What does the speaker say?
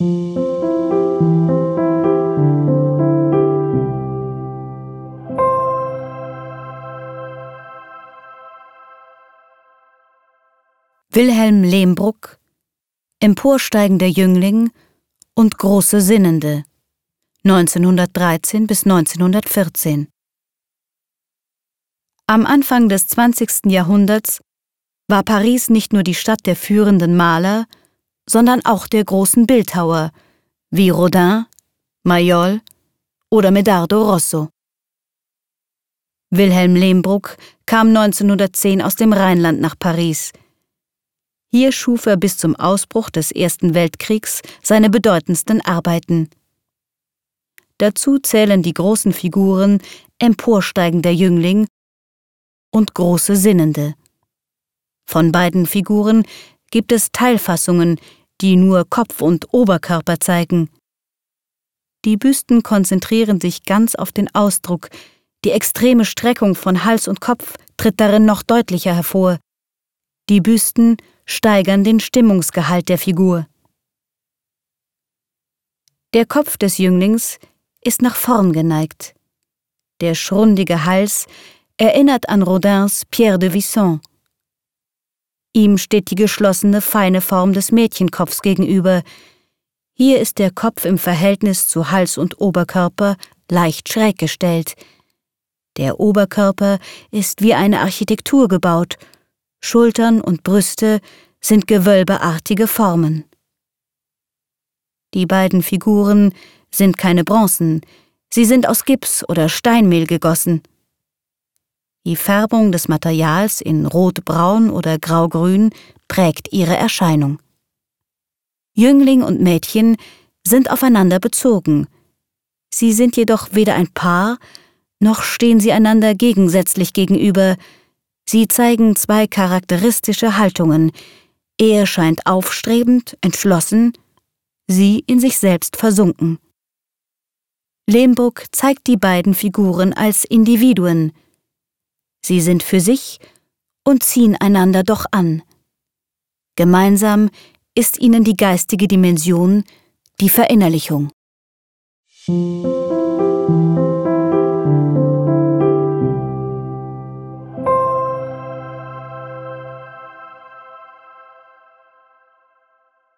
Wilhelm Lehmbruck Emporsteigender Jüngling und große Sinnende 1913 bis 1914 Am Anfang des 20. Jahrhunderts war Paris nicht nur die Stadt der führenden Maler, sondern auch der großen Bildhauer wie Rodin, Mayol oder Medardo Rosso. Wilhelm Lehmbruck kam 1910 aus dem Rheinland nach Paris. Hier schuf er bis zum Ausbruch des Ersten Weltkriegs seine bedeutendsten Arbeiten. Dazu zählen die großen Figuren Emporsteigender Jüngling und Große Sinnende. Von beiden Figuren gibt es Teilfassungen, die nur Kopf und Oberkörper zeigen. Die Büsten konzentrieren sich ganz auf den Ausdruck, die extreme Streckung von Hals und Kopf tritt darin noch deutlicher hervor. Die Büsten steigern den Stimmungsgehalt der Figur. Der Kopf des Jünglings ist nach vorn geneigt. Der schrundige Hals erinnert an Rodins Pierre de Visson. Ihm steht die geschlossene, feine Form des Mädchenkopfs gegenüber. Hier ist der Kopf im Verhältnis zu Hals und Oberkörper leicht schräg gestellt. Der Oberkörper ist wie eine Architektur gebaut. Schultern und Brüste sind gewölbeartige Formen. Die beiden Figuren sind keine Bronzen, sie sind aus Gips oder Steinmehl gegossen. Die Färbung des Materials in rotbraun oder graugrün prägt ihre Erscheinung. Jüngling und Mädchen sind aufeinander bezogen. Sie sind jedoch weder ein Paar, noch stehen sie einander gegensätzlich gegenüber. Sie zeigen zwei charakteristische Haltungen. Er scheint aufstrebend, entschlossen, sie in sich selbst versunken. Lehmbruck zeigt die beiden Figuren als Individuen. Sie sind für sich und ziehen einander doch an. Gemeinsam ist ihnen die geistige Dimension, die Verinnerlichung.